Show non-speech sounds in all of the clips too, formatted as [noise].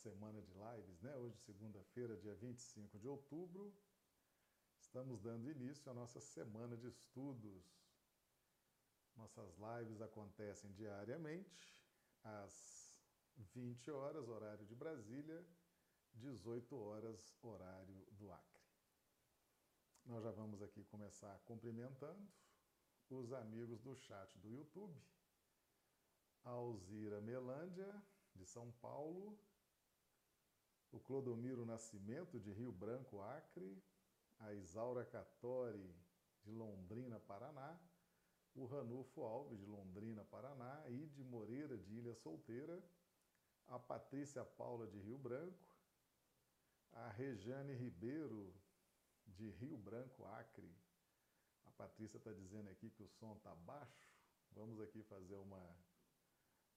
semana de lives, né? Hoje, segunda-feira, dia 25 de outubro, estamos dando início à nossa semana de estudos. Nossas lives acontecem diariamente, às 20 horas, horário de Brasília, 18 horas, horário do Acre. Nós já vamos aqui começar cumprimentando os amigos do chat do YouTube. Alzira Melândia, de São Paulo. O Clodomiro Nascimento, de Rio Branco, Acre. A Isaura Catori, de Londrina, Paraná. O Ranulfo Alves, de Londrina, Paraná. Ide Moreira, de Ilha Solteira. A Patrícia Paula, de Rio Branco. A Rejane Ribeiro, de Rio Branco, Acre. A Patrícia está dizendo aqui que o som está baixo. Vamos aqui fazer uma,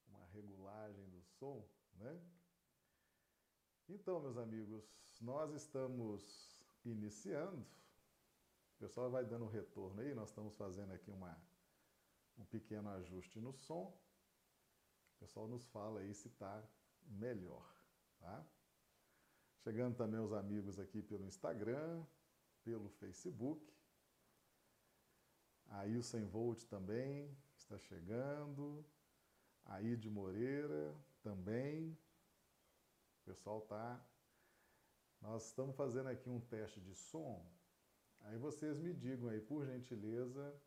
uma regulagem do som, né? Então, meus amigos, nós estamos iniciando. O pessoal vai dando retorno aí. Nós estamos fazendo aqui uma, um pequeno ajuste no som. O pessoal nos fala aí se está melhor, tá? Chegando também os amigos aqui pelo Instagram, pelo Facebook. A Ilsen Volt também está chegando. A Ide Moreira também. O pessoal tá. Nós estamos fazendo aqui um teste de som. Aí vocês me digam aí, por gentileza,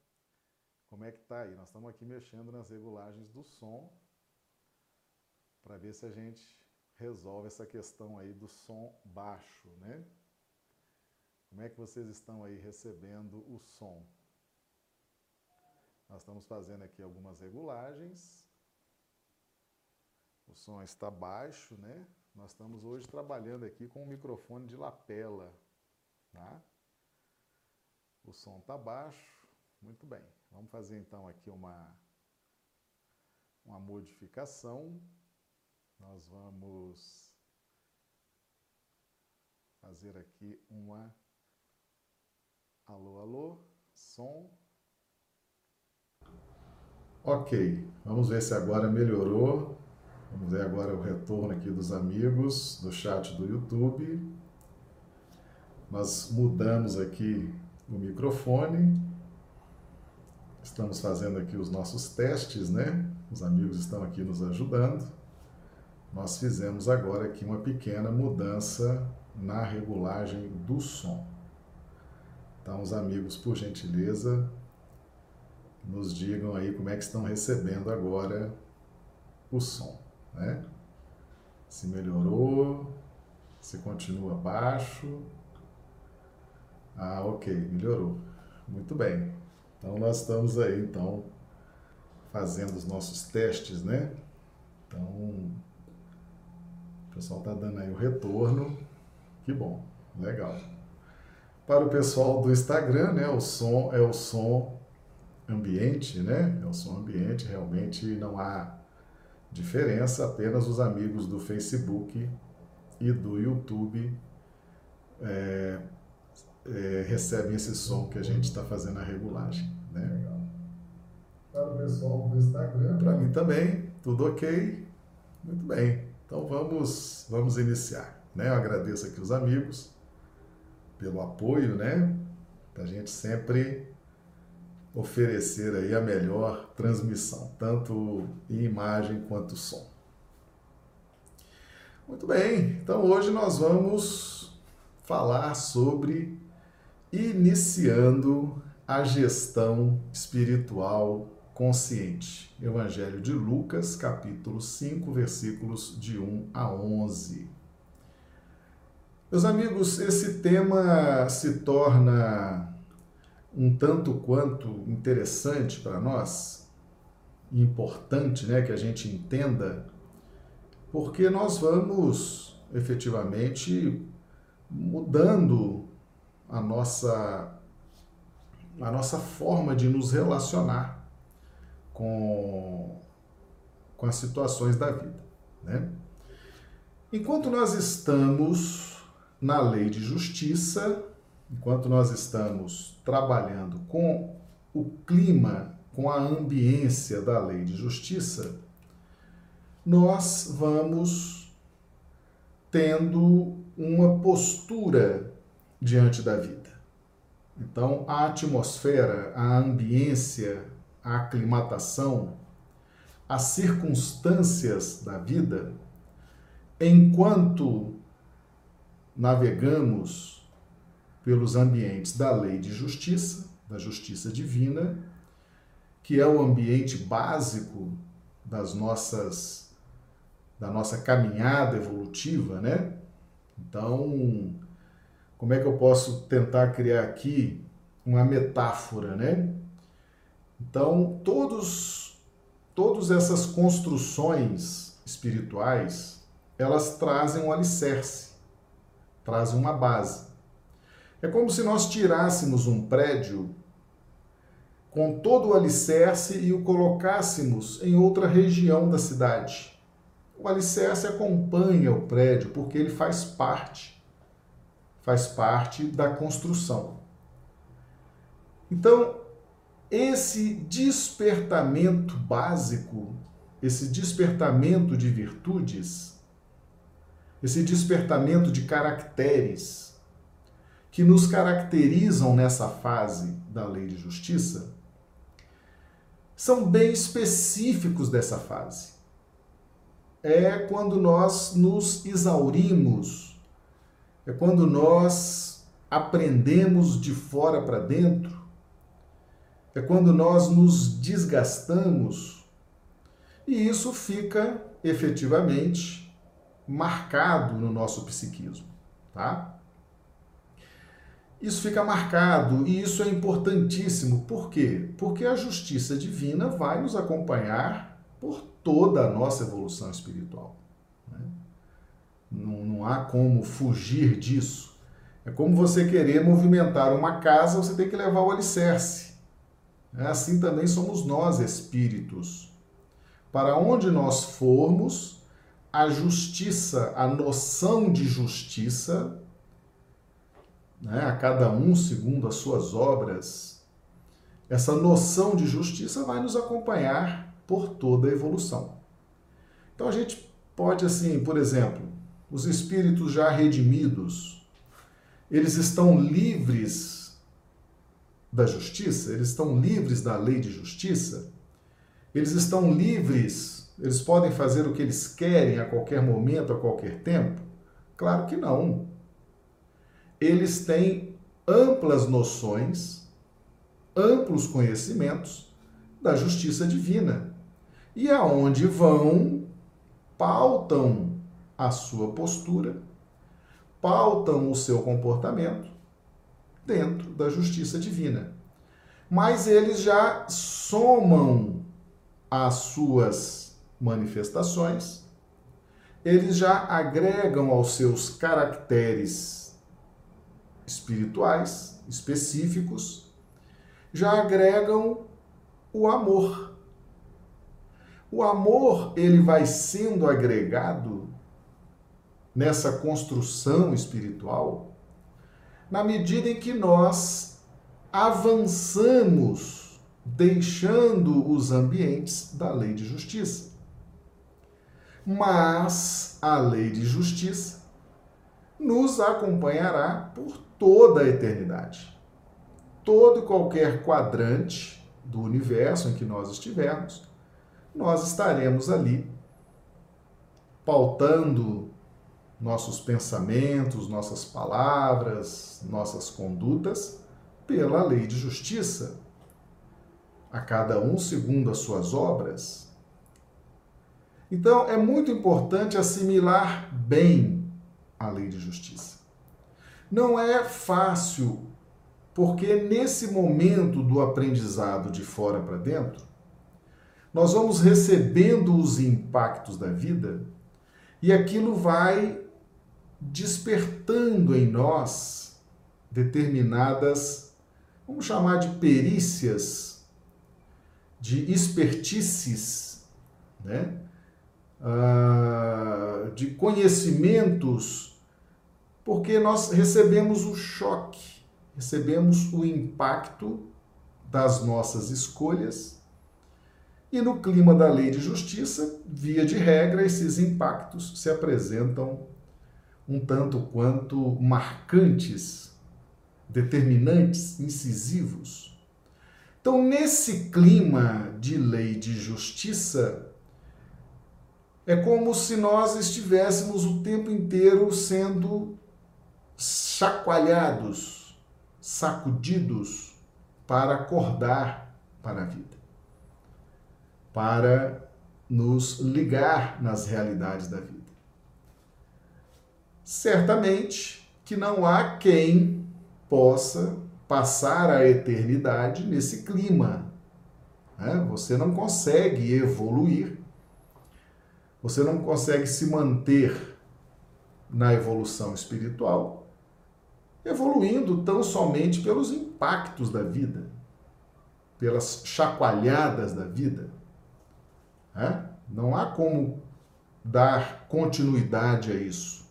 como é que tá aí. Nós estamos aqui mexendo nas regulagens do som para ver se a gente resolve essa questão aí do som baixo, né? Como é que vocês estão aí recebendo o som? Nós estamos fazendo aqui algumas regulagens. O som está baixo, né? Nós estamos hoje trabalhando aqui com um microfone de lapela, tá? O som está baixo. Muito bem. Vamos fazer então aqui uma uma modificação. Nós vamos fazer aqui uma Alô, alô, som. Ok, vamos ver se agora melhorou. Vamos ver agora o retorno aqui dos amigos do chat do YouTube. Nós mudamos aqui o microfone. Estamos fazendo aqui os nossos testes, né? Os amigos estão aqui nos ajudando. Nós fizemos agora aqui uma pequena mudança na regulagem do som. Então, os amigos, por gentileza, nos digam aí como é que estão recebendo agora o som, né? Se melhorou, se continua baixo. Ah, ok, melhorou. Muito bem. Então nós estamos aí então fazendo os nossos testes, né? Então o pessoal está dando aí o retorno. Que bom, legal. Para o pessoal do Instagram, né, o som é o som ambiente, né? É o som ambiente, realmente não há diferença, apenas os amigos do Facebook e do YouTube é, é, recebem esse som que a gente está fazendo a regulagem. Né? Para o pessoal do Instagram. Para mim também, tudo ok. Muito bem. Então vamos, vamos iniciar. Né? Eu agradeço aqui os amigos pelo apoio, né? A gente sempre oferecer aí a melhor transmissão, tanto em imagem quanto som. Muito bem, então hoje nós vamos falar sobre iniciando a gestão espiritual consciente. Evangelho de Lucas, capítulo 5, versículos de 1 a 11. Meus amigos, esse tema se torna um tanto quanto interessante para nós, importante né, que a gente entenda, porque nós vamos efetivamente mudando a nossa, a nossa forma de nos relacionar com, com as situações da vida. Né? Enquanto nós estamos na lei de justiça, enquanto nós estamos trabalhando com o clima, com a ambiência da lei de justiça, nós vamos tendo uma postura diante da vida. Então, a atmosfera, a ambiência, a aclimatação, as circunstâncias da vida, enquanto navegamos pelos ambientes da lei de justiça, da justiça divina, que é o ambiente básico das nossas da nossa caminhada evolutiva, né? Então, como é que eu posso tentar criar aqui uma metáfora, né? Então, todos todas essas construções espirituais, elas trazem um alicerce, trazem uma base. É como se nós tirássemos um prédio com todo o alicerce e o colocássemos em outra região da cidade. O alicerce acompanha o prédio porque ele faz parte, faz parte da construção. Então, esse despertamento básico, esse despertamento de virtudes, esse despertamento de caracteres que nos caracterizam nessa fase da lei de justiça, são bem específicos dessa fase é quando nós nos exaurimos, é quando nós aprendemos de fora para dentro, é quando nós nos desgastamos e isso fica efetivamente marcado no nosso psiquismo, tá? Isso fica marcado e isso é importantíssimo. Por quê? Porque a justiça divina vai nos acompanhar por toda a nossa evolução espiritual. Né? Não, não há como fugir disso. É como você querer movimentar uma casa, você tem que levar o alicerce. É assim também somos nós, espíritos. Para onde nós formos, a justiça, a noção de justiça, né, a cada um segundo as suas obras, essa noção de justiça vai nos acompanhar por toda a evolução. Então a gente pode, assim, por exemplo, os espíritos já redimidos, eles estão livres da justiça, eles estão livres da lei de justiça, eles estão livres, eles podem fazer o que eles querem a qualquer momento, a qualquer tempo? Claro que não. Eles têm amplas noções, amplos conhecimentos da justiça divina e aonde vão, pautam a sua postura, pautam o seu comportamento dentro da justiça divina. Mas eles já somam as suas manifestações, eles já agregam aos seus caracteres espirituais específicos, já agregam o amor o amor, ele vai sendo agregado nessa construção espiritual na medida em que nós avançamos deixando os ambientes da lei de justiça. Mas a lei de justiça nos acompanhará por toda a eternidade. Todo e qualquer quadrante do universo em que nós estivermos, nós estaremos ali pautando nossos pensamentos, nossas palavras, nossas condutas pela lei de justiça, a cada um segundo as suas obras. Então é muito importante assimilar bem a lei de justiça. Não é fácil, porque nesse momento do aprendizado de fora para dentro, nós vamos recebendo os impactos da vida e aquilo vai despertando em nós determinadas, vamos chamar de perícias, de expertices, né? Ah, de conhecimentos, porque nós recebemos o choque recebemos o impacto das nossas escolhas e no clima da lei de justiça, via de regra, esses impactos se apresentam um tanto quanto marcantes, determinantes, incisivos. Então, nesse clima de lei de justiça, é como se nós estivéssemos o tempo inteiro sendo chacoalhados, sacudidos para acordar para a vida para nos ligar nas realidades da vida. Certamente que não há quem possa passar a eternidade nesse clima. Né? Você não consegue evoluir, você não consegue se manter na evolução espiritual, evoluindo tão somente pelos impactos da vida, pelas chacoalhadas da vida. Né? Não há como dar continuidade a isso.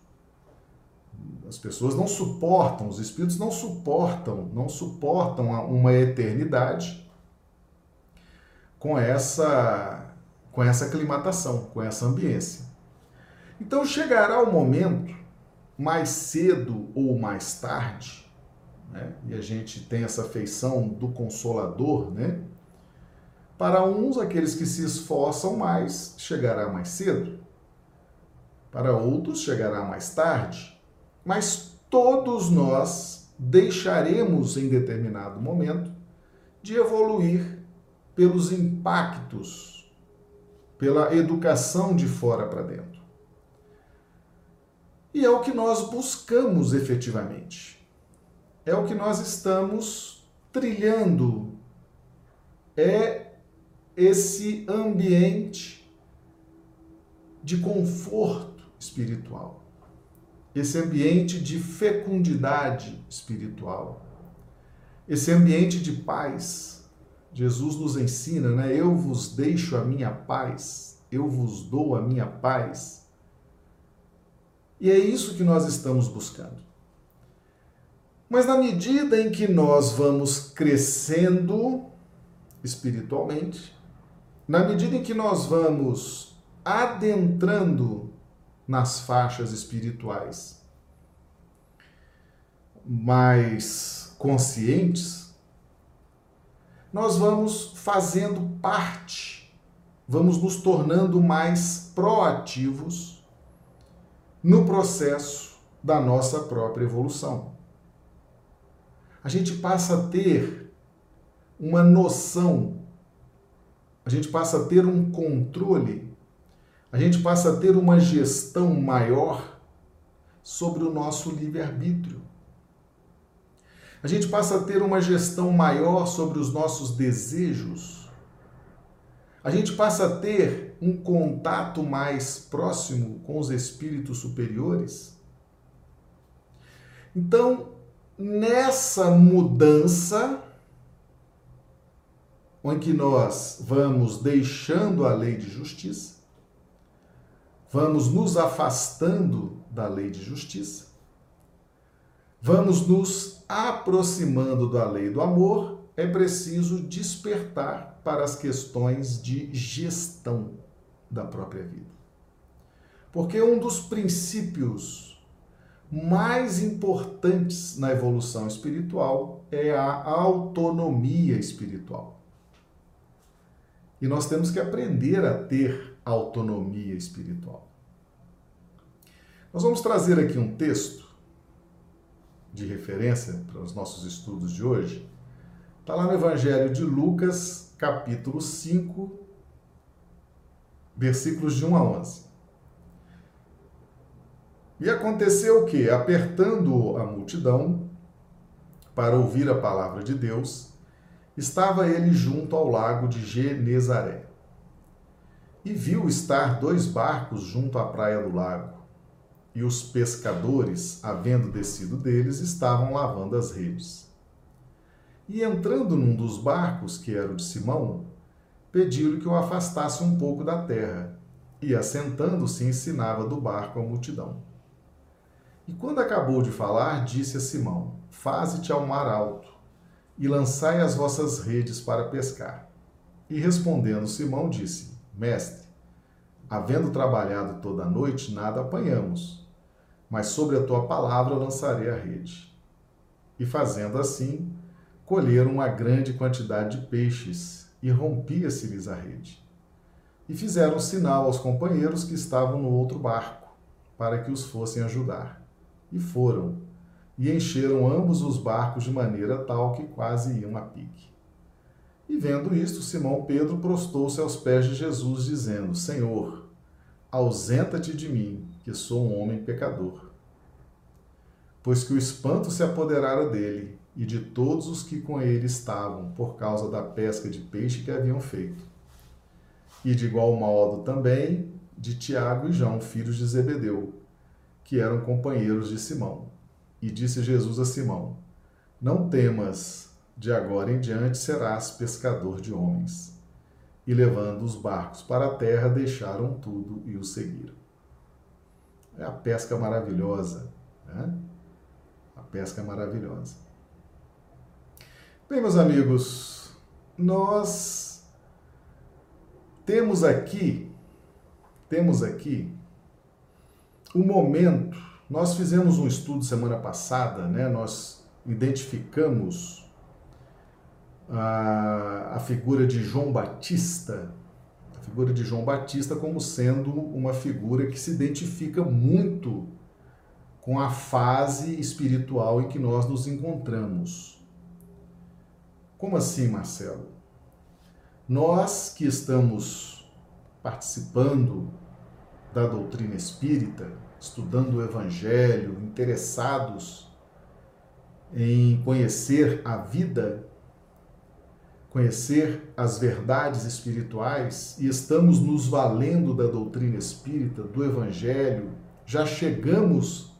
As pessoas não suportam, os espíritos não suportam, não suportam uma eternidade com essa com essa aclimatação, com essa ambiência. Então chegará o momento, mais cedo ou mais tarde, né? e a gente tem essa feição do consolador, né? Para uns, aqueles que se esforçam mais, chegará mais cedo. Para outros, chegará mais tarde. Mas todos nós deixaremos em determinado momento de evoluir pelos impactos, pela educação de fora para dentro. E é o que nós buscamos efetivamente. É o que nós estamos trilhando. É esse ambiente de conforto espiritual, esse ambiente de fecundidade espiritual, esse ambiente de paz. Jesus nos ensina, né? Eu vos deixo a minha paz, eu vos dou a minha paz. E é isso que nós estamos buscando. Mas na medida em que nós vamos crescendo espiritualmente, na medida em que nós vamos adentrando nas faixas espirituais mais conscientes, nós vamos fazendo parte, vamos nos tornando mais proativos no processo da nossa própria evolução. A gente passa a ter uma noção a gente passa a ter um controle, a gente passa a ter uma gestão maior sobre o nosso livre-arbítrio. A gente passa a ter uma gestão maior sobre os nossos desejos. A gente passa a ter um contato mais próximo com os espíritos superiores. Então, nessa mudança, em que nós vamos deixando a lei de justiça, vamos nos afastando da lei de justiça, vamos nos aproximando da lei do amor, é preciso despertar para as questões de gestão da própria vida. Porque um dos princípios mais importantes na evolução espiritual é a autonomia espiritual. E nós temos que aprender a ter autonomia espiritual. Nós vamos trazer aqui um texto de referência para os nossos estudos de hoje. Está lá no Evangelho de Lucas, capítulo 5, versículos de 1 a 11. E aconteceu o que, apertando a multidão para ouvir a palavra de Deus, estava ele junto ao lago de Genezaré. E viu estar dois barcos junto à praia do lago. E os pescadores, havendo descido deles, estavam lavando as redes. E entrando num dos barcos, que era o de Simão, pediu-lhe que o afastasse um pouco da terra, e assentando-se ensinava do barco a multidão. E quando acabou de falar, disse a Simão: faze-te ao mar alto, e lançai as vossas redes para pescar. E respondendo Simão, disse: Mestre, havendo trabalhado toda a noite, nada apanhamos, mas sobre a tua palavra lançarei a rede. E fazendo assim, colheram uma grande quantidade de peixes, e rompia-se-lhes a rede. E fizeram sinal aos companheiros que estavam no outro barco, para que os fossem ajudar. E foram, e encheram ambos os barcos de maneira tal que quase iam a pique. E vendo isto, Simão Pedro prostou-se aos pés de Jesus, dizendo: Senhor, ausenta-te de mim, que sou um homem pecador. Pois que o espanto se apoderara dele e de todos os que com ele estavam, por causa da pesca de peixe que haviam feito. E de igual modo também de Tiago e João, filhos de Zebedeu, que eram companheiros de Simão. E disse Jesus a Simão: Não temas, de agora em diante serás pescador de homens. E levando os barcos para a terra, deixaram tudo e o seguiram. É a pesca maravilhosa, né? A pesca maravilhosa. Bem, meus amigos, nós temos aqui, temos aqui o momento. Nós fizemos um estudo semana passada, né? Nós identificamos a, a figura de João Batista, a figura de João Batista como sendo uma figura que se identifica muito com a fase espiritual em que nós nos encontramos. Como assim, Marcelo? Nós que estamos participando da doutrina espírita, estudando o Evangelho, interessados em conhecer a vida, conhecer as verdades espirituais e estamos nos valendo da doutrina espírita, do Evangelho, já chegamos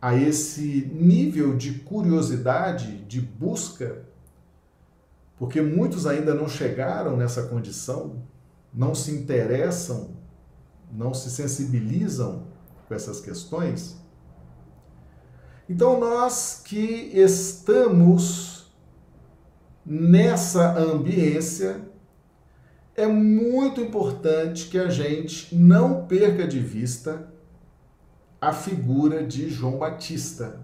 a esse nível de curiosidade, de busca porque muitos ainda não chegaram nessa condição, não se interessam, não se sensibilizam com essas questões. Então, nós que estamos nessa ambiência, é muito importante que a gente não perca de vista a figura de João Batista.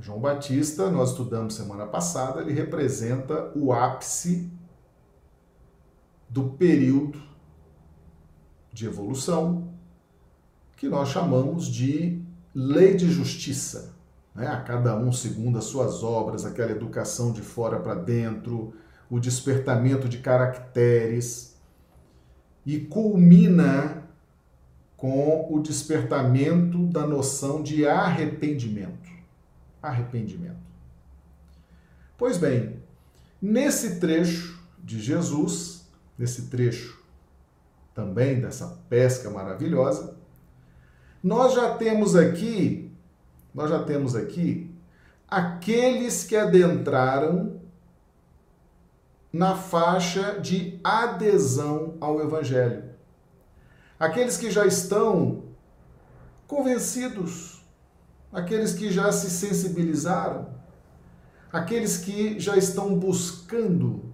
João Batista, nós estudamos semana passada, ele representa o ápice do período de evolução que nós chamamos de lei de justiça. Né? A cada um segundo as suas obras, aquela educação de fora para dentro, o despertamento de caracteres e culmina com o despertamento da noção de arrependimento arrependimento. Pois bem, nesse trecho de Jesus, nesse trecho também dessa pesca maravilhosa, nós já temos aqui, nós já temos aqui aqueles que adentraram na faixa de adesão ao evangelho. Aqueles que já estão convencidos aqueles que já se sensibilizaram, aqueles que já estão buscando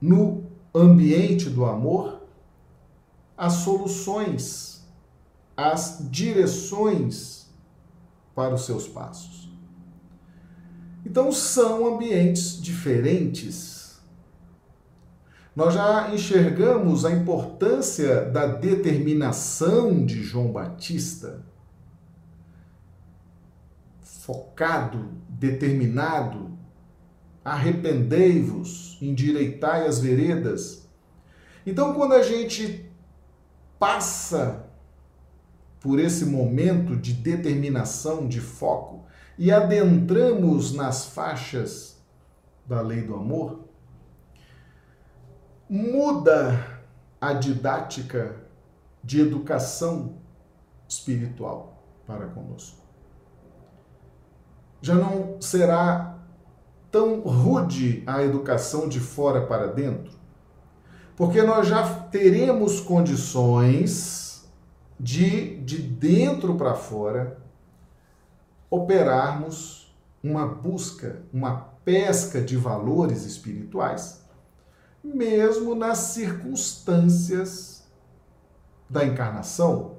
no ambiente do amor as soluções, as direções para os seus passos. Então são ambientes diferentes. Nós já enxergamos a importância da determinação de João Batista focado, determinado, arrependei-vos, endireitai as veredas. Então, quando a gente passa por esse momento de determinação, de foco, e adentramos nas faixas da lei do amor, muda a didática de educação espiritual para conosco já não será tão rude a educação de fora para dentro, porque nós já teremos condições de, de dentro para fora, operarmos uma busca, uma pesca de valores espirituais, mesmo nas circunstâncias da encarnação,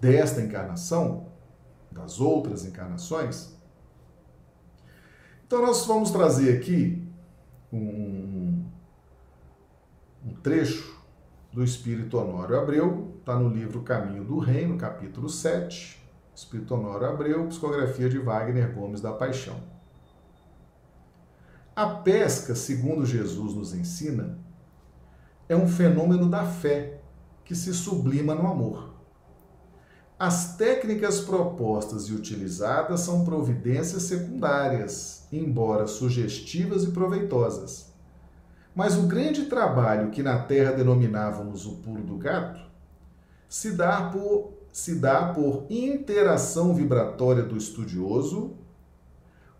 desta encarnação, das outras encarnações. Então, nós vamos trazer aqui um, um trecho do Espírito Honório Abreu, está no livro Caminho do Reino, capítulo 7, Espírito Honório Abreu, psicografia de Wagner Gomes da Paixão. A pesca, segundo Jesus nos ensina, é um fenômeno da fé que se sublima no amor. As técnicas propostas e utilizadas são providências secundárias, embora sugestivas e proveitosas. Mas o grande trabalho que na terra denominávamos o pulo do gato se dá por, se dá por interação vibratória do estudioso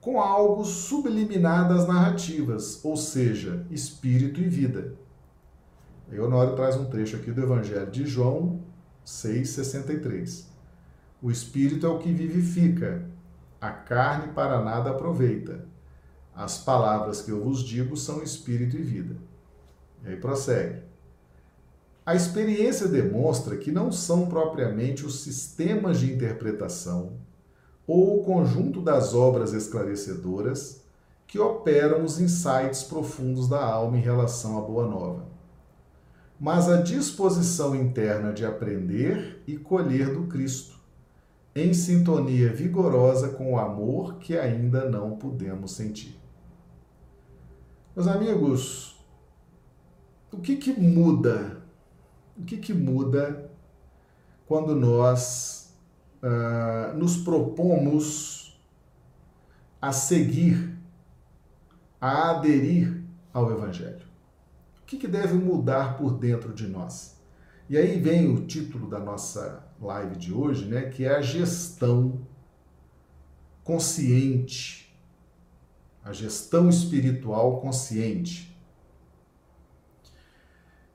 com algo subliminar das narrativas, ou seja, espírito e vida. Honório traz um trecho aqui do Evangelho de João 6,63. O espírito é o que vivifica, a carne para nada aproveita. As palavras que eu vos digo são espírito e vida. E aí prossegue. A experiência demonstra que não são propriamente os sistemas de interpretação ou o conjunto das obras esclarecedoras que operam os insights profundos da alma em relação à Boa Nova, mas a disposição interna de aprender e colher do Cristo em sintonia vigorosa com o amor que ainda não pudemos sentir. Meus amigos, o que, que muda? O que, que muda quando nós uh, nos propomos a seguir, a aderir ao Evangelho? O que, que deve mudar por dentro de nós? E aí vem o título da nossa live de hoje, né, que é a gestão consciente, a gestão espiritual consciente.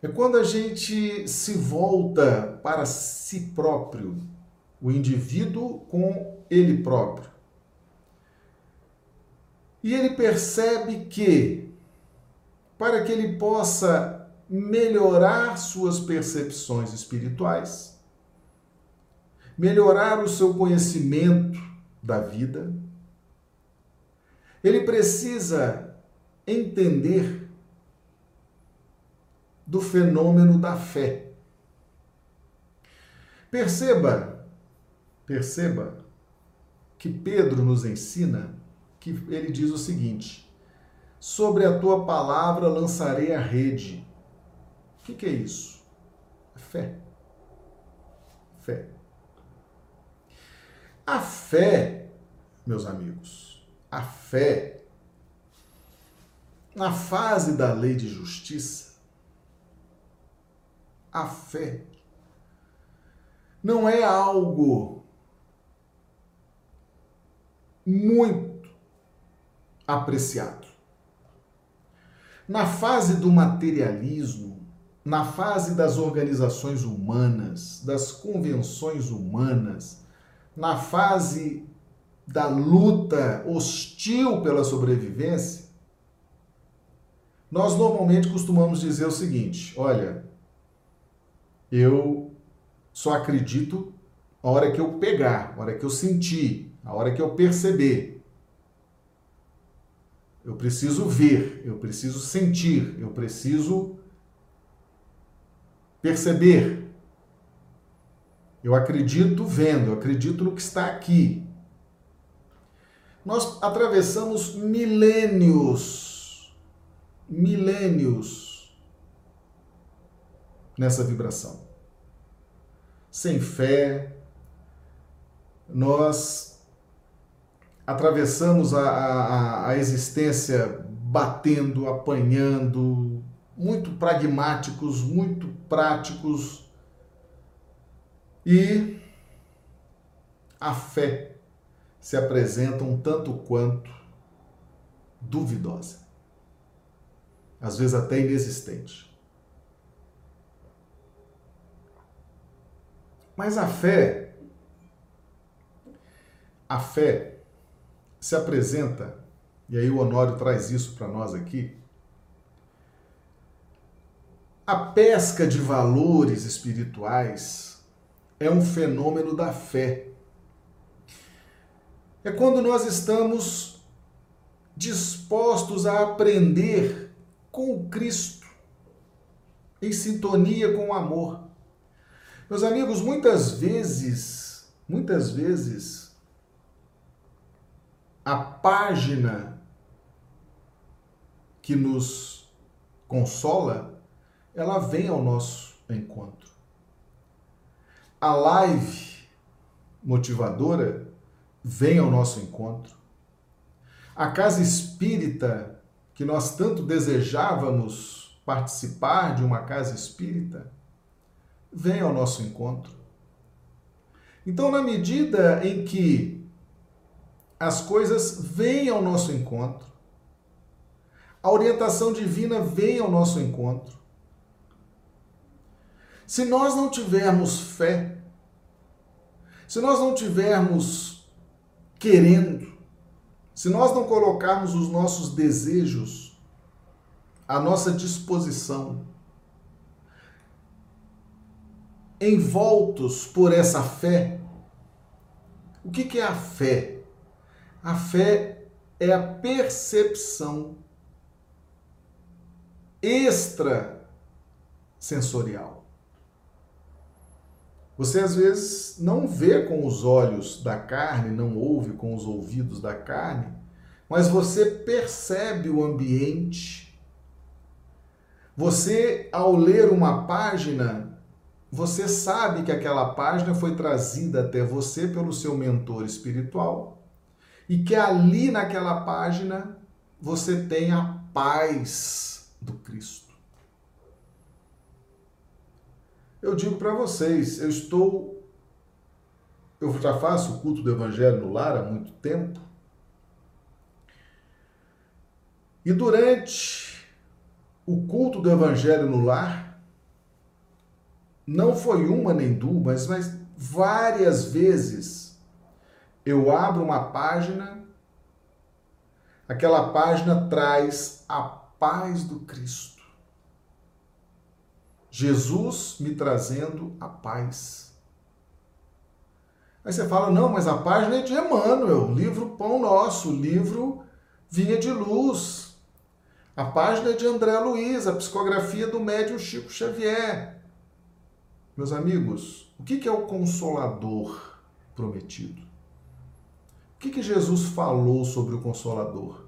É quando a gente se volta para si próprio, o indivíduo com ele próprio. E ele percebe que, para que ele possa melhorar suas percepções espirituais, melhorar o seu conhecimento da vida, ele precisa entender do fenômeno da fé. Perceba, perceba que Pedro nos ensina que ele diz o seguinte: Sobre a tua palavra lançarei a rede. O que, que é isso? Fé. Fé. A fé, meus amigos, a fé, na fase da lei de justiça, a fé não é algo muito apreciado. Na fase do materialismo, na fase das organizações humanas, das convenções humanas, na fase da luta hostil pela sobrevivência, nós normalmente costumamos dizer o seguinte: olha, eu só acredito a hora que eu pegar, a hora que eu sentir, a hora que eu perceber. Eu preciso ver, eu preciso sentir, eu preciso perceber. Eu acredito vendo, eu acredito no que está aqui. Nós atravessamos milênios, milênios nessa vibração. Sem fé, nós atravessamos a, a, a existência batendo, apanhando, muito pragmáticos, muito práticos e a fé se apresenta um tanto quanto duvidosa, às vezes até inexistente. Mas a fé a fé se apresenta, e aí o Honório traz isso para nós aqui, a pesca de valores espirituais é um fenômeno da fé. É quando nós estamos dispostos a aprender com o Cristo, em sintonia com o amor. Meus amigos, muitas vezes, muitas vezes, a página que nos consola, ela vem ao nosso encontro. A live motivadora vem ao nosso encontro. A casa espírita, que nós tanto desejávamos participar de uma casa espírita, vem ao nosso encontro. Então, na medida em que as coisas vêm ao nosso encontro, a orientação divina vem ao nosso encontro. Se nós não tivermos fé, se nós não tivermos querendo, se nós não colocarmos os nossos desejos à nossa disposição, envoltos por essa fé, o que é a fé? A fé é a percepção extrasensorial. Você às vezes não vê com os olhos da carne, não ouve com os ouvidos da carne, mas você percebe o ambiente. Você, ao ler uma página, você sabe que aquela página foi trazida até você pelo seu mentor espiritual e que ali naquela página você tem a paz do Cristo. Eu digo para vocês, eu estou. Eu já faço o culto do Evangelho no lar há muito tempo. E durante o culto do Evangelho no lar, não foi uma nem duas, mas várias vezes eu abro uma página, aquela página traz a paz do Cristo. Jesus me trazendo a paz. Aí você fala, não, mas a página é de Emmanuel, livro Pão Nosso, livro Vinha de Luz. A página é de André Luiz, a psicografia do médium Chico Xavier. Meus amigos, o que é o Consolador prometido? O que Jesus falou sobre o Consolador?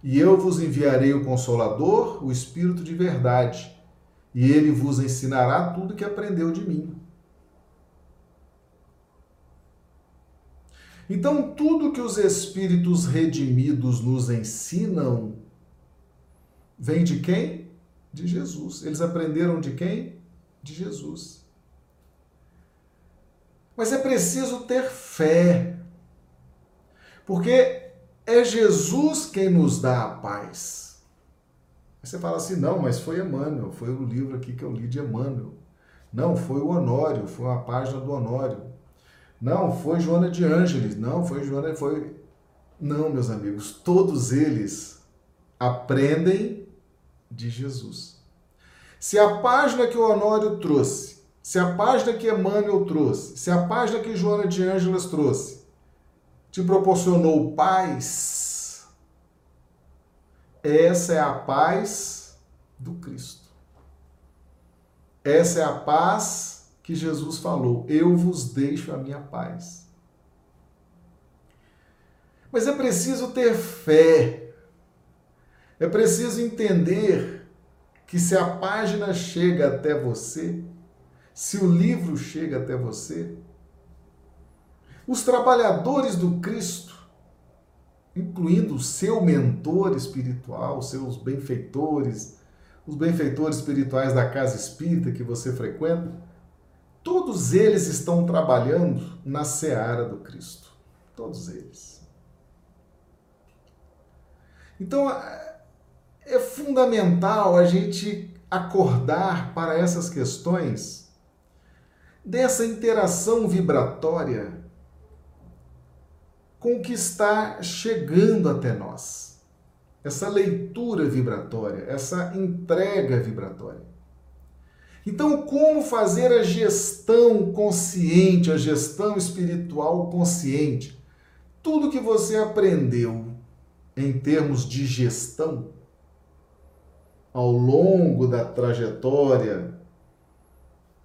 E eu vos enviarei o Consolador, o Espírito de verdade e ele vos ensinará tudo que aprendeu de mim. Então, tudo que os espíritos redimidos nos ensinam vem de quem? De Jesus. Eles aprenderam de quem? De Jesus. Mas é preciso ter fé, porque é Jesus quem nos dá a paz. Aí você fala assim, não, mas foi Emmanuel, foi o livro aqui que eu li de Emmanuel. Não, foi o Honório, foi uma página do Honório. Não, foi Joana de Ângeles. Não, foi Joana, foi... Não, meus amigos, todos eles aprendem de Jesus. Se a página que o Honório trouxe, se a página que Emmanuel trouxe, se a página que Joana de Ângeles trouxe, te proporcionou paz, essa é a paz do Cristo. Essa é a paz que Jesus falou: Eu vos deixo a minha paz. Mas é preciso ter fé. É preciso entender que se a página chega até você, se o livro chega até você, os trabalhadores do Cristo incluindo o seu mentor espiritual, seus benfeitores, os benfeitores espirituais da casa espírita que você frequenta, todos eles estão trabalhando na seara do Cristo. Todos eles. Então, é fundamental a gente acordar para essas questões dessa interação vibratória com o que está chegando até nós. Essa leitura vibratória, essa entrega vibratória. Então, como fazer a gestão consciente, a gestão espiritual consciente? Tudo que você aprendeu em termos de gestão ao longo da trajetória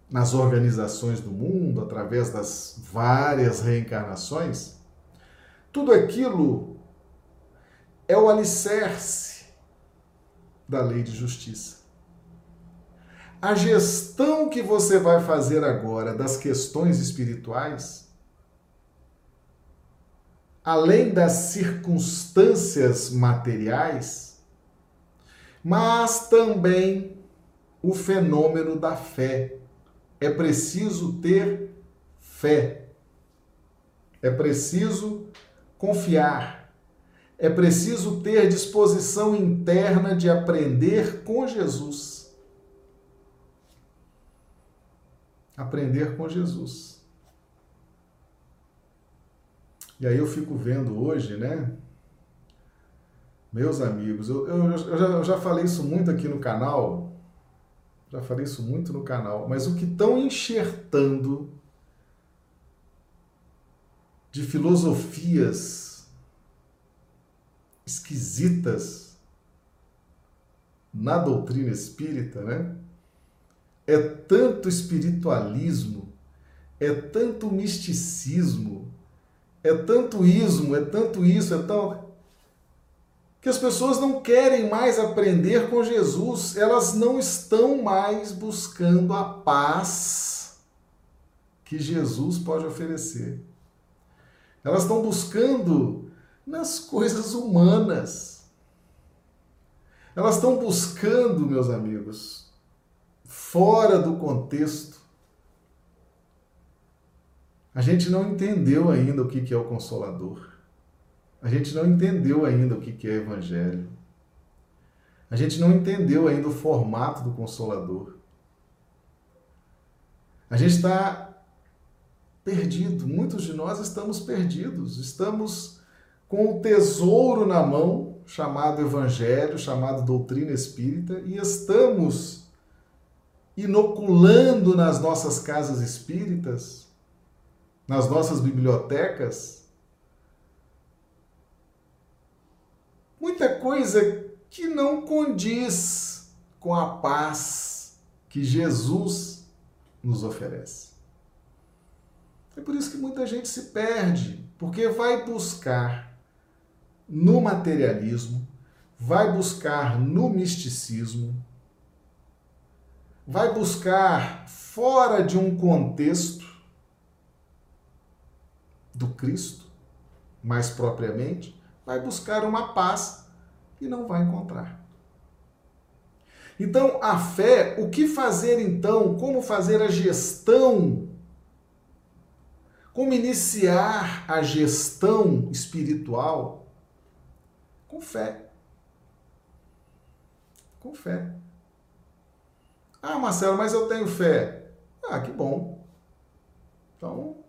nas organizações do mundo, através das várias reencarnações, tudo aquilo é o alicerce da lei de justiça. A gestão que você vai fazer agora das questões espirituais, além das circunstâncias materiais, mas também o fenômeno da fé. É preciso ter fé. É preciso confiar. É preciso ter disposição interna de aprender com Jesus. Aprender com Jesus. E aí eu fico vendo hoje, né? Meus amigos, eu, eu, eu, já, eu já falei isso muito aqui no canal, já falei isso muito no canal, mas o que estão enxertando de filosofias esquisitas na doutrina espírita, né? É tanto espiritualismo, é tanto misticismo, é tanto ismo, é tanto isso, é tão que as pessoas não querem mais aprender com Jesus, elas não estão mais buscando a paz que Jesus pode oferecer. Elas estão buscando nas coisas humanas. Elas estão buscando, meus amigos, fora do contexto. A gente não entendeu ainda o que é o Consolador. A gente não entendeu ainda o que é Evangelho. A gente não entendeu ainda o formato do Consolador. A gente está perdido. Muitos de nós estamos perdidos. Estamos com o tesouro na mão, chamado Evangelho, chamado doutrina espírita, e estamos inoculando nas nossas casas espíritas, nas nossas bibliotecas, muita coisa que não condiz com a paz que Jesus nos oferece. É por isso que muita gente se perde, porque vai buscar no materialismo, vai buscar no misticismo, vai buscar fora de um contexto do Cristo, mais propriamente, vai buscar uma paz e não vai encontrar. Então, a fé, o que fazer então? Como fazer a gestão? Como iniciar a gestão espiritual? Com fé. Com fé. Ah, Marcelo, mas eu tenho fé. Ah, que bom. Então,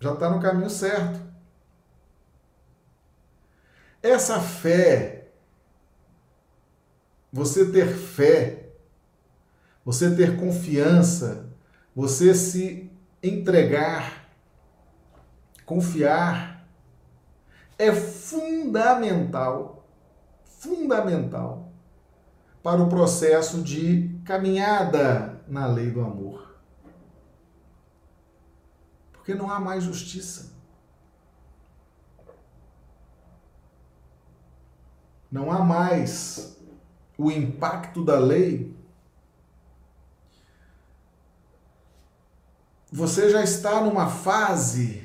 já está no caminho certo. Essa fé, você ter fé, você ter confiança, você se entregar, confiar, é fundamental, fundamental para o processo de caminhada na lei do amor. Porque não há mais justiça. não há mais o impacto da lei, você já está numa fase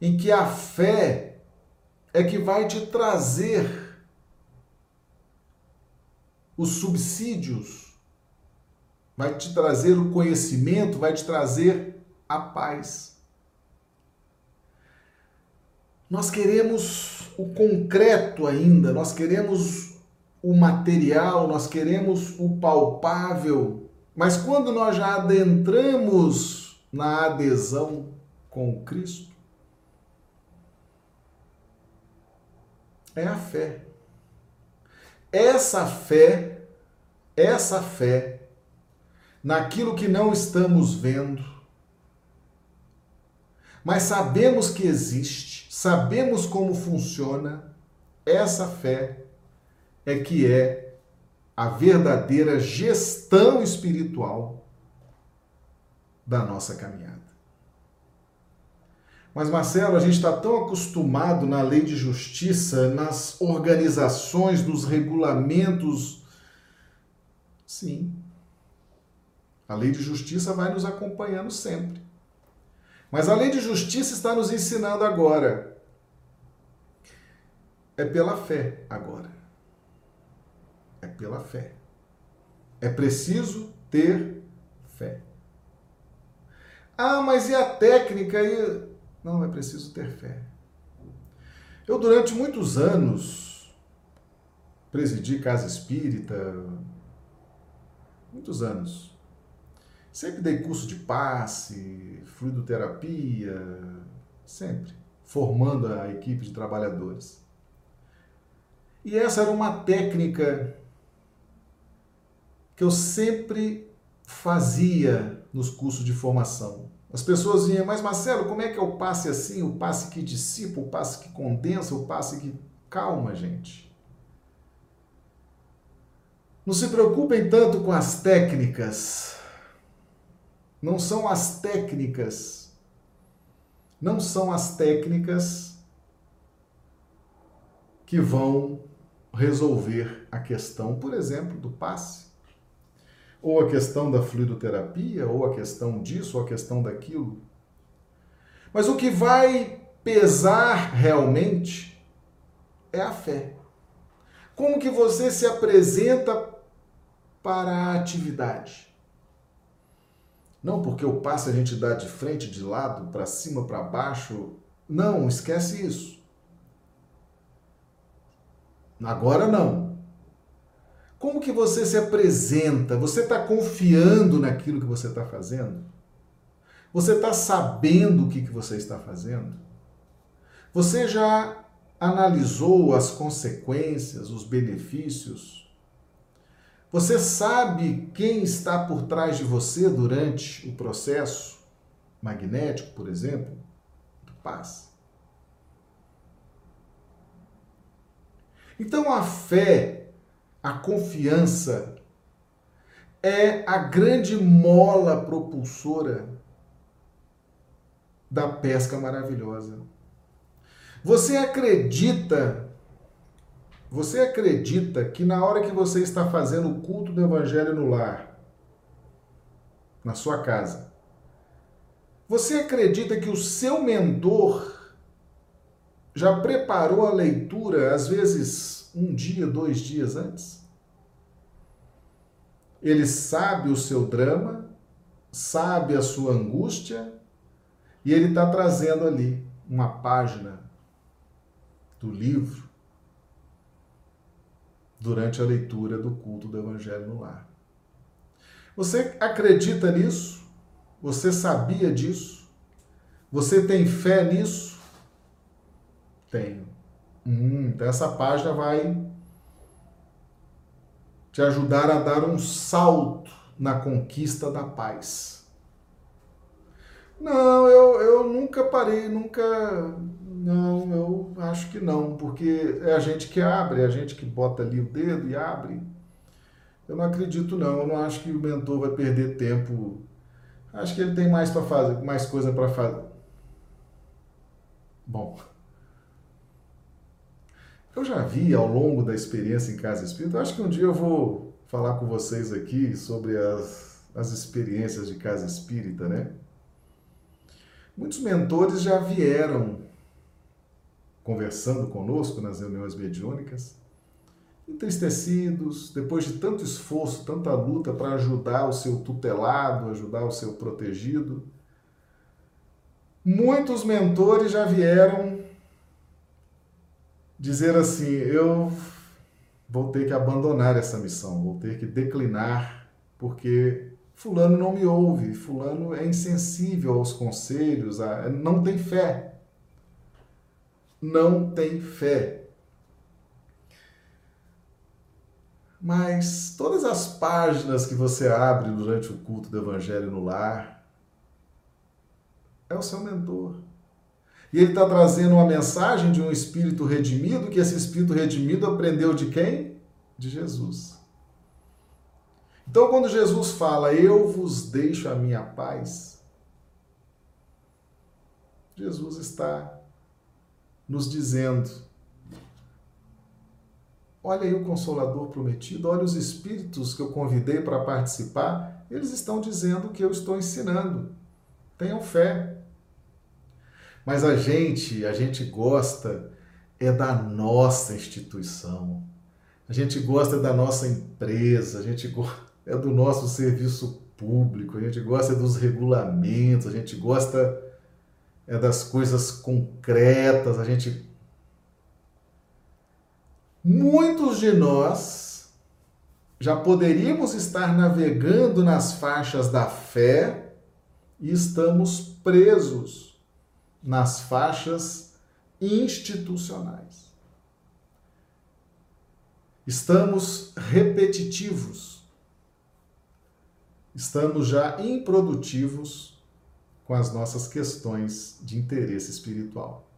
em que a fé é que vai te trazer os subsídios, vai te trazer o conhecimento, vai te trazer a paz. Nós queremos o concreto ainda, nós queremos o material, nós queremos o palpável. Mas quando nós já adentramos na adesão com Cristo? É a fé. Essa fé, essa fé naquilo que não estamos vendo, mas sabemos que existe, sabemos como funciona, essa fé é que é a verdadeira gestão espiritual da nossa caminhada. Mas, Marcelo, a gente está tão acostumado na lei de justiça, nas organizações, nos regulamentos. Sim. A lei de justiça vai nos acompanhando sempre. Mas a lei de justiça está nos ensinando agora. É pela fé agora. É pela fé. É preciso ter fé. Ah, mas e a técnica? Não, é preciso ter fé. Eu, durante muitos anos, presidi casa espírita, muitos anos. Sempre dei curso de passe, fluidoterapia, sempre, formando a equipe de trabalhadores. E essa era uma técnica que eu sempre fazia nos cursos de formação. As pessoas vinham, mas Marcelo, como é que é o passe assim? O passe que dissipa, o passe que condensa, o passe que. Calma, gente. Não se preocupem tanto com as técnicas. Não são as técnicas. Não são as técnicas que vão resolver a questão, por exemplo, do passe ou a questão da fluidoterapia, ou a questão disso, ou a questão daquilo. Mas o que vai pesar realmente é a fé. Como que você se apresenta para a atividade? Não porque o passo a gente dá de frente, de lado, para cima, para baixo. Não, esquece isso. Agora não. Como que você se apresenta? Você está confiando naquilo que você está fazendo? Você está sabendo o que, que você está fazendo? Você já analisou as consequências, os benefícios? Você sabe quem está por trás de você durante o processo magnético, por exemplo, do paz? Então a fé a confiança é a grande mola propulsora da pesca maravilhosa. Você acredita, você acredita que na hora que você está fazendo o culto do evangelho no lar, na sua casa, você acredita que o seu mentor já preparou a leitura, às vezes um dia, dois dias antes. Ele sabe o seu drama, sabe a sua angústia, e ele está trazendo ali uma página do livro durante a leitura do culto do Evangelho no Lar. Você acredita nisso? Você sabia disso? Você tem fé nisso? Tenho. Hum, então essa página vai te ajudar a dar um salto na conquista da paz. Não, eu, eu nunca parei, nunca. Não, eu acho que não, porque é a gente que abre, é a gente que bota ali o dedo e abre. Eu não acredito, não. Eu não acho que o mentor vai perder tempo. Acho que ele tem mais para fazer, mais coisa para fazer. Bom. Eu já vi ao longo da experiência em casa espírita, acho que um dia eu vou falar com vocês aqui sobre as, as experiências de casa espírita, né? Muitos mentores já vieram conversando conosco nas reuniões mediúnicas, entristecidos, depois de tanto esforço, tanta luta para ajudar o seu tutelado, ajudar o seu protegido. Muitos mentores já vieram dizer assim: eu vou ter que abandonar essa missão, vou ter que declinar, porque Fulano não me ouve, Fulano é insensível aos conselhos, não tem fé. Não tem fé. Mas todas as páginas que você abre durante o culto do Evangelho no lar é o seu mentor. E ele está trazendo uma mensagem de um espírito redimido, que esse espírito redimido aprendeu de quem? De Jesus. Então, quando Jesus fala, Eu vos deixo a minha paz, Jesus está nos dizendo: Olha aí o Consolador prometido, olha os espíritos que eu convidei para participar, eles estão dizendo o que eu estou ensinando. Tenham fé. Mas a gente, a gente gosta é da nossa instituição. A gente gosta da nossa empresa, a gente é do nosso serviço público, a gente gosta dos regulamentos, a gente gosta é das coisas concretas, a gente Muitos de nós já poderíamos estar navegando nas faixas da fé e estamos presos nas faixas institucionais. Estamos repetitivos. Estamos já improdutivos com as nossas questões de interesse espiritual.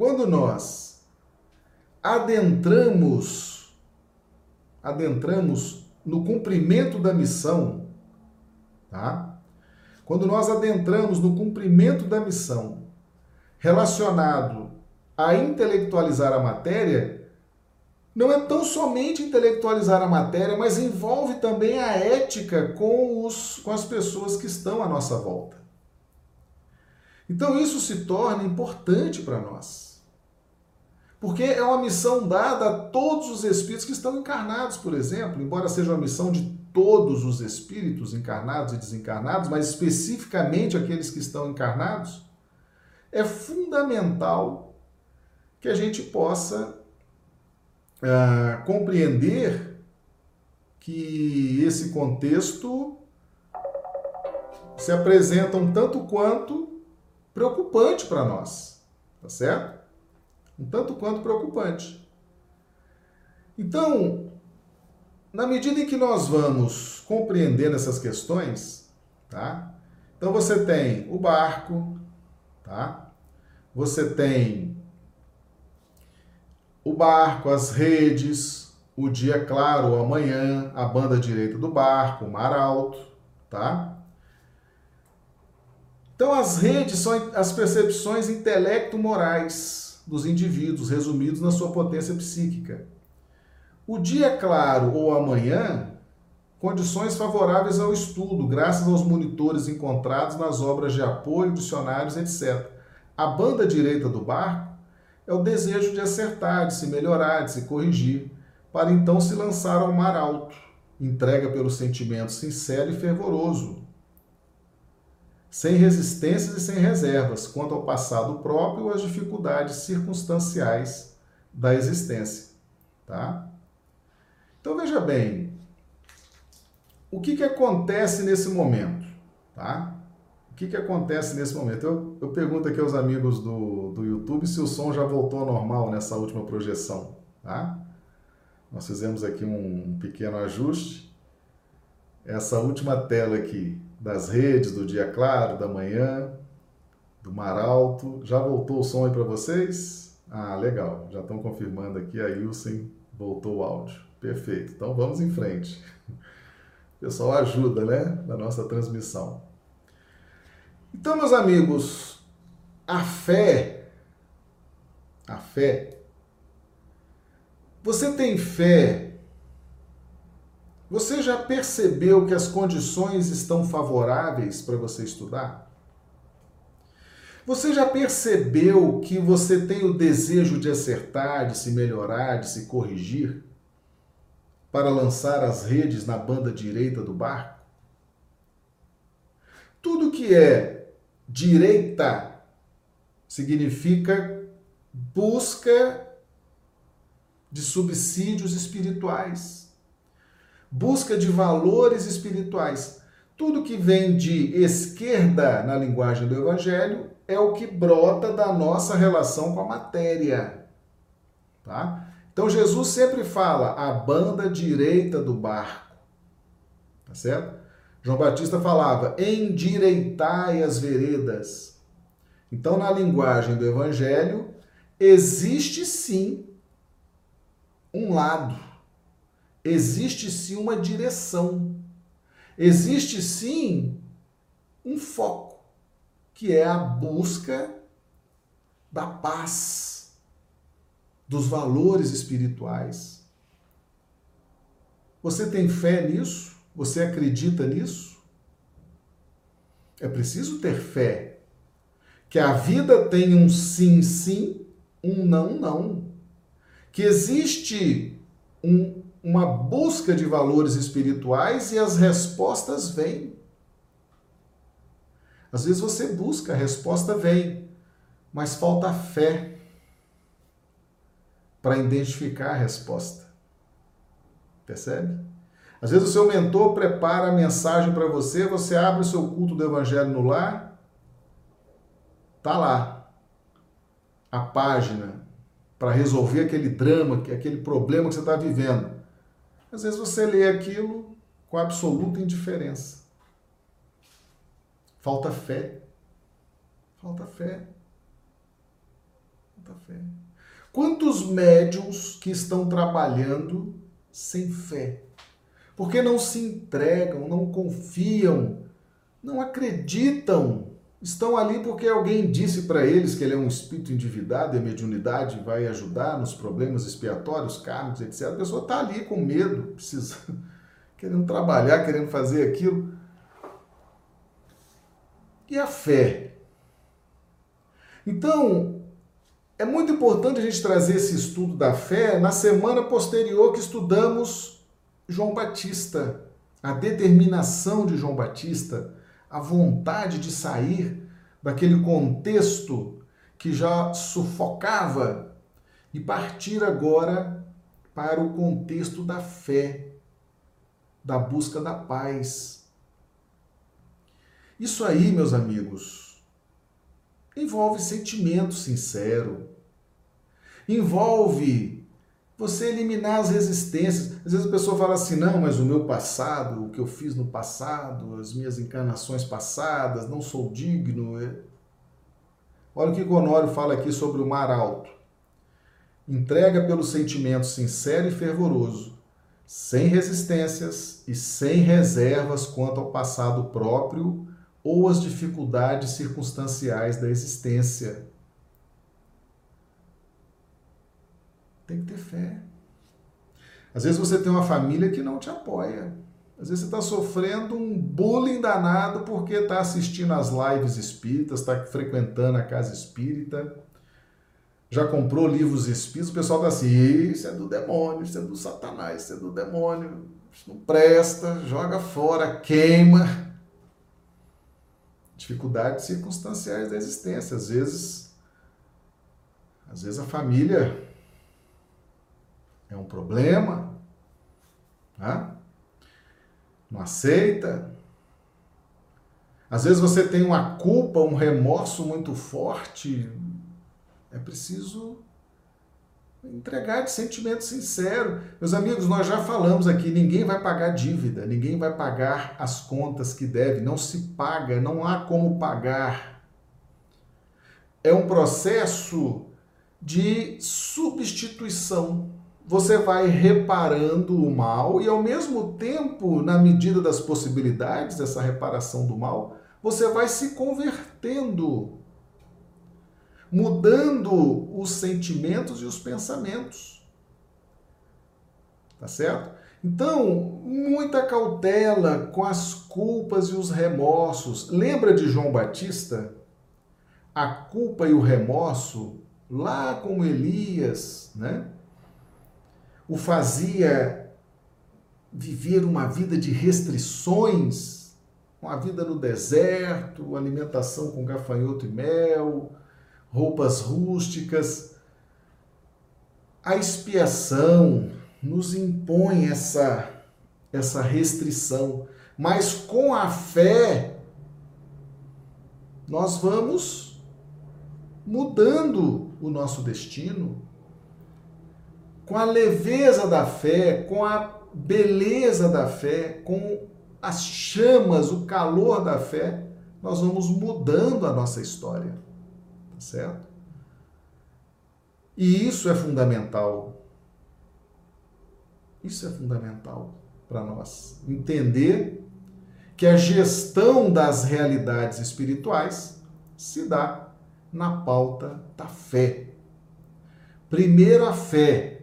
Quando nós adentramos adentramos no cumprimento da missão, tá? Quando nós adentramos no cumprimento da missão relacionado a intelectualizar a matéria, não é tão somente intelectualizar a matéria, mas envolve também a ética com, os, com as pessoas que estão à nossa volta. Então isso se torna importante para nós. Porque é uma missão dada a todos os espíritos que estão encarnados, por exemplo, embora seja uma missão de todos os espíritos encarnados e desencarnados, mas especificamente aqueles que estão encarnados, é fundamental que a gente possa ah, compreender que esse contexto se apresenta um tanto quanto preocupante para nós, tá certo? Um tanto quanto preocupante. Então, na medida em que nós vamos compreendendo essas questões, tá? Então você tem o barco, tá? Você tem o barco, as redes, o dia claro, o amanhã, a banda direita do barco, o mar alto, tá? Então, as redes são as percepções intelecto-morais dos indivíduos, resumidos na sua potência psíquica. O dia claro ou amanhã, condições favoráveis ao estudo, graças aos monitores encontrados nas obras de apoio, dicionários, etc. A banda direita do barco é o desejo de acertar, de se melhorar, de se corrigir, para então se lançar ao mar alto, entrega pelo sentimento sincero e fervoroso, sem resistências e sem reservas quanto ao passado próprio ou às dificuldades circunstanciais da existência, tá? Então veja bem, o que, que acontece nesse momento, tá? O que, que acontece nesse momento? Eu, eu pergunto aqui aos amigos do, do YouTube se o som já voltou ao normal nessa última projeção, tá? Nós fizemos aqui um pequeno ajuste. Essa última tela aqui das redes do dia claro, da manhã, do mar alto, já voltou o som aí para vocês? Ah, legal. Já estão confirmando aqui a Ilsen voltou o áudio. Perfeito. Então vamos em frente. O pessoal ajuda, né, na nossa transmissão. Então, meus amigos, a fé, a fé você tem fé? Você já percebeu que as condições estão favoráveis para você estudar? Você já percebeu que você tem o desejo de acertar, de se melhorar, de se corrigir? Para lançar as redes na banda direita do barco? Tudo que é direita significa busca de subsídios espirituais, busca de valores espirituais. Tudo que vem de esquerda na linguagem do Evangelho é o que brota da nossa relação com a matéria. Tá? Então Jesus sempre fala a banda direita do barco. Tá certo? João Batista falava: endireitai as veredas. Então, na linguagem do Evangelho, existe sim um lado. Existe sim uma direção. Existe sim um foco, que é a busca da paz, dos valores espirituais. Você tem fé nisso? Você acredita nisso? É preciso ter fé. Que a vida tem um sim, sim, um não, não que existe um, uma busca de valores espirituais e as respostas vêm. Às vezes você busca, a resposta vem, mas falta fé para identificar a resposta. Percebe? Às vezes o seu mentor prepara a mensagem para você, você abre o seu culto do evangelho no lar, tá lá a página para resolver aquele drama, aquele problema que você está vivendo. Às vezes você lê aquilo com absoluta indiferença. Falta fé. Falta fé. Falta fé. Quantos médiums que estão trabalhando sem fé? Porque não se entregam, não confiam, não acreditam estão ali porque alguém disse para eles que ele é um espírito endividado e a mediunidade vai ajudar nos problemas expiatórios, kármicos, etc. A pessoa está ali com medo, precisa, [laughs] querendo trabalhar, querendo fazer aquilo. E a fé? Então, é muito importante a gente trazer esse estudo da fé na semana posterior que estudamos João Batista, a determinação de João Batista a vontade de sair daquele contexto que já sufocava e partir agora para o contexto da fé, da busca da paz. Isso aí, meus amigos, envolve sentimento sincero, envolve você eliminar as resistências. Às vezes a pessoa fala assim: não, mas o meu passado, o que eu fiz no passado, as minhas encarnações passadas, não sou digno. É. Olha o que Honório fala aqui sobre o mar alto. entrega pelo sentimento sincero e fervoroso, sem resistências e sem reservas quanto ao passado próprio ou às dificuldades circunstanciais da existência. Tem que ter fé. Às vezes você tem uma família que não te apoia. Às vezes você está sofrendo um bullying danado porque está assistindo às lives espíritas, está frequentando a casa espírita, já comprou livros espíritas, o pessoal está assim, isso é do demônio, isso é do satanás, isso é do demônio, isso não presta, joga fora, queima. Dificuldades circunstanciais da existência. Às vezes, às vezes a família é um problema, tá? não aceita. Às vezes você tem uma culpa, um remorso muito forte. É preciso entregar de sentimento sincero. Meus amigos, nós já falamos aqui, ninguém vai pagar dívida, ninguém vai pagar as contas que deve, não se paga, não há como pagar. É um processo de substituição você vai reparando o mal e, ao mesmo tempo, na medida das possibilidades dessa reparação do mal, você vai se convertendo, mudando os sentimentos e os pensamentos. Tá certo? Então, muita cautela com as culpas e os remorsos. Lembra de João Batista? A culpa e o remorso, lá com Elias, né? O fazia viver uma vida de restrições, uma vida no deserto, alimentação com gafanhoto e mel, roupas rústicas. A expiação nos impõe essa, essa restrição, mas com a fé nós vamos mudando o nosso destino com a leveza da fé, com a beleza da fé, com as chamas, o calor da fé, nós vamos mudando a nossa história. Tá certo? E isso é fundamental. Isso é fundamental para nós. Entender que a gestão das realidades espirituais se dá na pauta da fé. Primeiro a fé,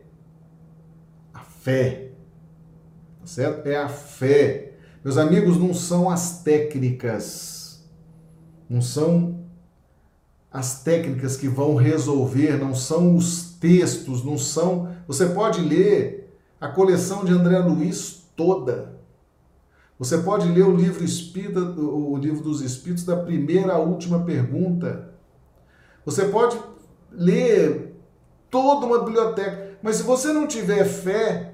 fé. Tá certo? É a fé. Meus amigos, não são as técnicas. Não são as técnicas que vão resolver, não são os textos, não são. Você pode ler a coleção de André Luiz toda. Você pode ler o livro Espírita, o livro dos Espíritos da primeira à última pergunta. Você pode ler toda uma biblioteca, mas se você não tiver fé,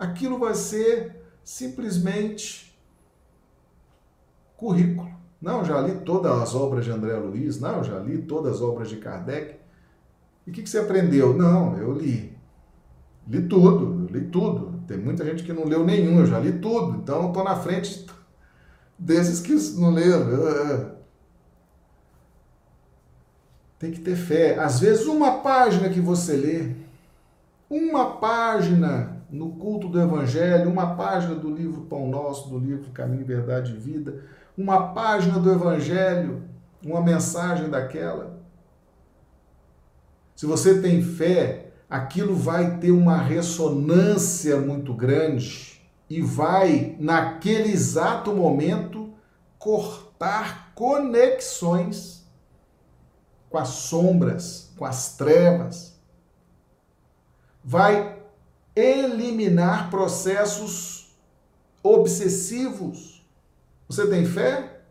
aquilo vai ser simplesmente currículo. Não, já li todas as obras de André Luiz, não, já li todas as obras de Kardec. E o que, que você aprendeu? Não, eu li. Li tudo, eu li tudo. Tem muita gente que não leu nenhum, eu já li tudo. Então, estou na frente desses que não leram. Tem que ter fé. Às vezes, uma página que você lê, uma página no culto do Evangelho, uma página do livro Pão Nosso, do livro Caminho, Verdade e Vida, uma página do Evangelho, uma mensagem daquela. Se você tem fé, aquilo vai ter uma ressonância muito grande e vai, naquele exato momento, cortar conexões com as sombras, com as trevas. Vai eliminar processos obsessivos. Você tem fé?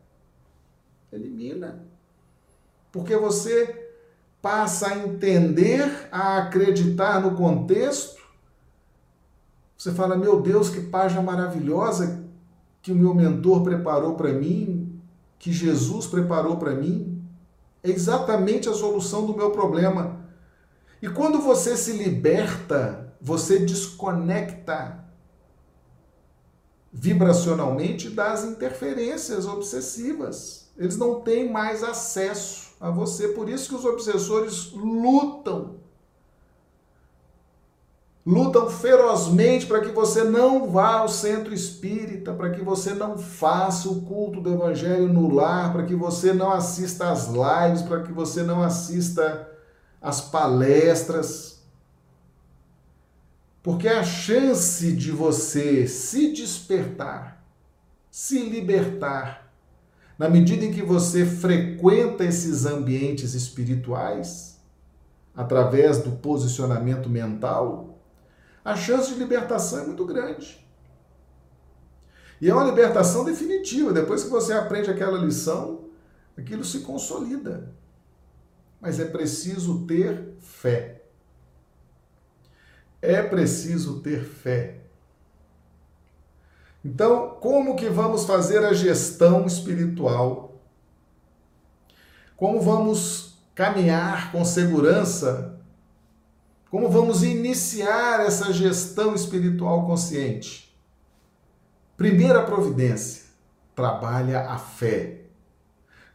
Elimina. Porque você passa a entender, a acreditar no contexto. Você fala: Meu Deus, que página maravilhosa que o meu mentor preparou para mim, que Jesus preparou para mim. É exatamente a solução do meu problema. E quando você se liberta você desconecta vibracionalmente das interferências obsessivas. Eles não têm mais acesso a você. Por isso que os obsessores lutam lutam ferozmente para que você não vá ao centro espírita, para que você não faça o culto do evangelho no lar, para que você não assista às lives, para que você não assista às palestras. Porque a chance de você se despertar, se libertar, na medida em que você frequenta esses ambientes espirituais, através do posicionamento mental, a chance de libertação é muito grande. E é uma libertação definitiva. Depois que você aprende aquela lição, aquilo se consolida. Mas é preciso ter fé. É preciso ter fé. Então, como que vamos fazer a gestão espiritual? Como vamos caminhar com segurança como vamos iniciar essa gestão espiritual consciente? Primeira providência: trabalha a fé.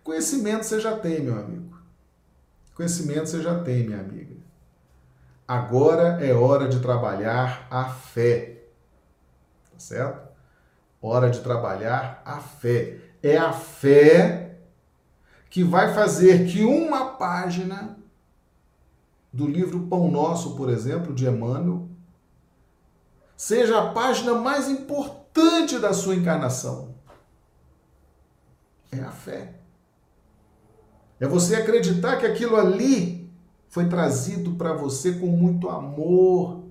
Conhecimento você já tem, meu amigo. Conhecimento você já tem, minha amiga. Agora é hora de trabalhar a fé. Tá certo? Hora de trabalhar a fé. É a fé que vai fazer que uma página do livro Pão Nosso, por exemplo, de Emmanuel, seja a página mais importante da sua encarnação. É a fé. É você acreditar que aquilo ali foi trazido para você com muito amor,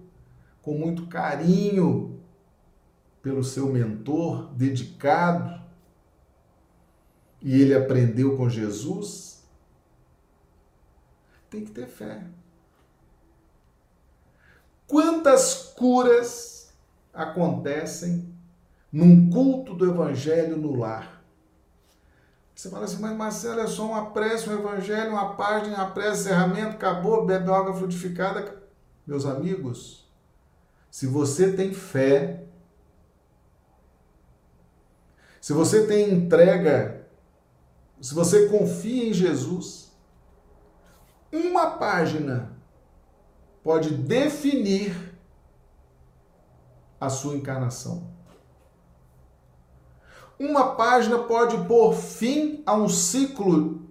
com muito carinho, pelo seu mentor dedicado, e ele aprendeu com Jesus. Tem que ter fé. Quantas curas acontecem num culto do evangelho no lar? Você fala assim, mas Marcelo, é só uma prece, um evangelho, uma página, uma prece, encerramento, acabou, bebe água frutificada. Meus amigos, se você tem fé, se você tem entrega, se você confia em Jesus, uma página pode definir a sua encarnação. Uma página pode pôr fim a um ciclo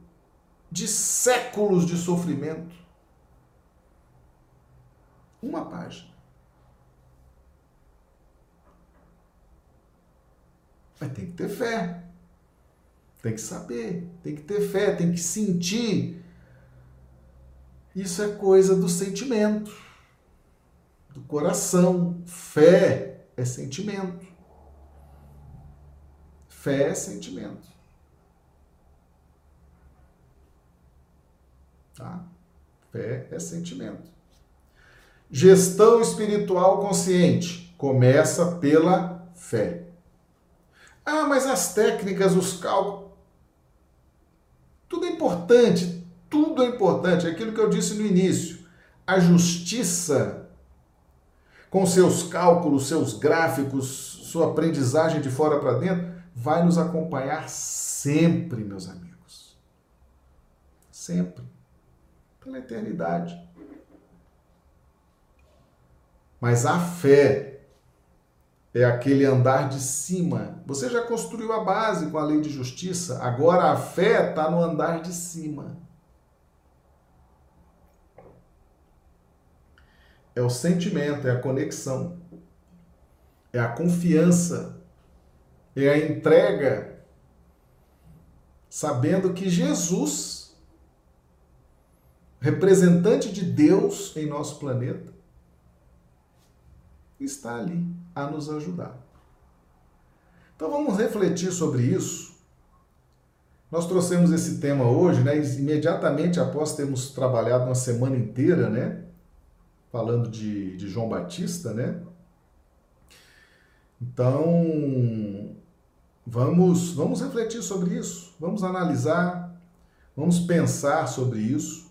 de séculos de sofrimento. Uma página. Mas tem que ter fé. Tem que saber, tem que ter fé, tem que sentir isso é coisa do sentimento, do coração. Fé é sentimento. Fé é sentimento. Tá? Fé é sentimento. Gestão espiritual consciente começa pela fé. Ah, mas as técnicas, os cálculos, tudo é importante, tudo é importante, aquilo que eu disse no início. A justiça, com seus cálculos, seus gráficos, sua aprendizagem de fora para dentro, vai nos acompanhar sempre, meus amigos. Sempre. Pela eternidade. Mas a fé é aquele andar de cima. Você já construiu a base com a lei de justiça, agora a fé está no andar de cima. é o sentimento, é a conexão, é a confiança, é a entrega, sabendo que Jesus, representante de Deus em nosso planeta, está ali a nos ajudar. Então vamos refletir sobre isso. Nós trouxemos esse tema hoje, né, imediatamente após termos trabalhado uma semana inteira, né, falando de, de João Batista, né? Então, vamos, vamos refletir sobre isso, vamos analisar, vamos pensar sobre isso.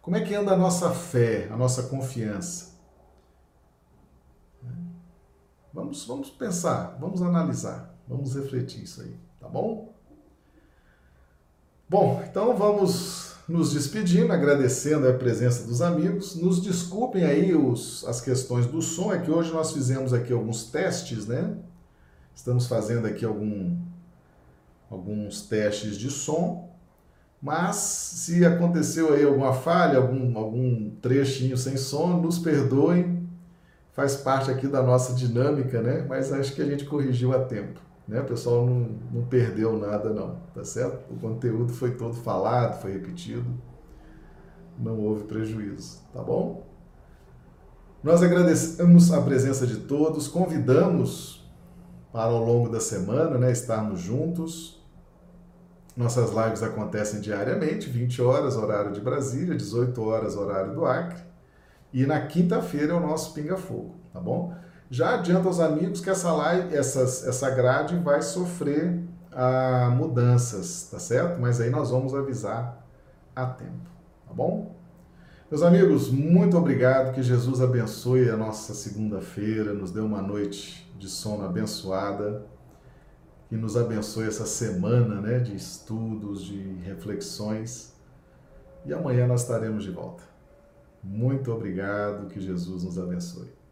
Como é que anda a nossa fé, a nossa confiança? Vamos, vamos pensar, vamos analisar, vamos refletir isso aí, tá bom? Bom, então vamos nos despedindo, agradecendo a presença dos amigos. Nos desculpem aí os, as questões do som, é que hoje nós fizemos aqui alguns testes, né? Estamos fazendo aqui algum, alguns testes de som, mas se aconteceu aí alguma falha, algum, algum trechinho sem som, nos perdoem, faz parte aqui da nossa dinâmica, né? Mas acho que a gente corrigiu a tempo. Né? O pessoal não, não perdeu nada, não, tá certo? O conteúdo foi todo falado, foi repetido, não houve prejuízo, tá bom? Nós agradecemos a presença de todos, convidamos para ao longo da semana né, estarmos juntos. Nossas lives acontecem diariamente, 20 horas, horário de Brasília, 18 horas, horário do Acre. E na quinta-feira é o nosso Pinga Fogo, tá bom? Já adianta aos amigos que essa live, essas, essa grade vai sofrer ah, mudanças, tá certo? Mas aí nós vamos avisar a tempo, tá bom? Meus amigos, muito obrigado, que Jesus abençoe a nossa segunda-feira, nos dê uma noite de sono abençoada, que nos abençoe essa semana né, de estudos, de reflexões, e amanhã nós estaremos de volta. Muito obrigado, que Jesus nos abençoe.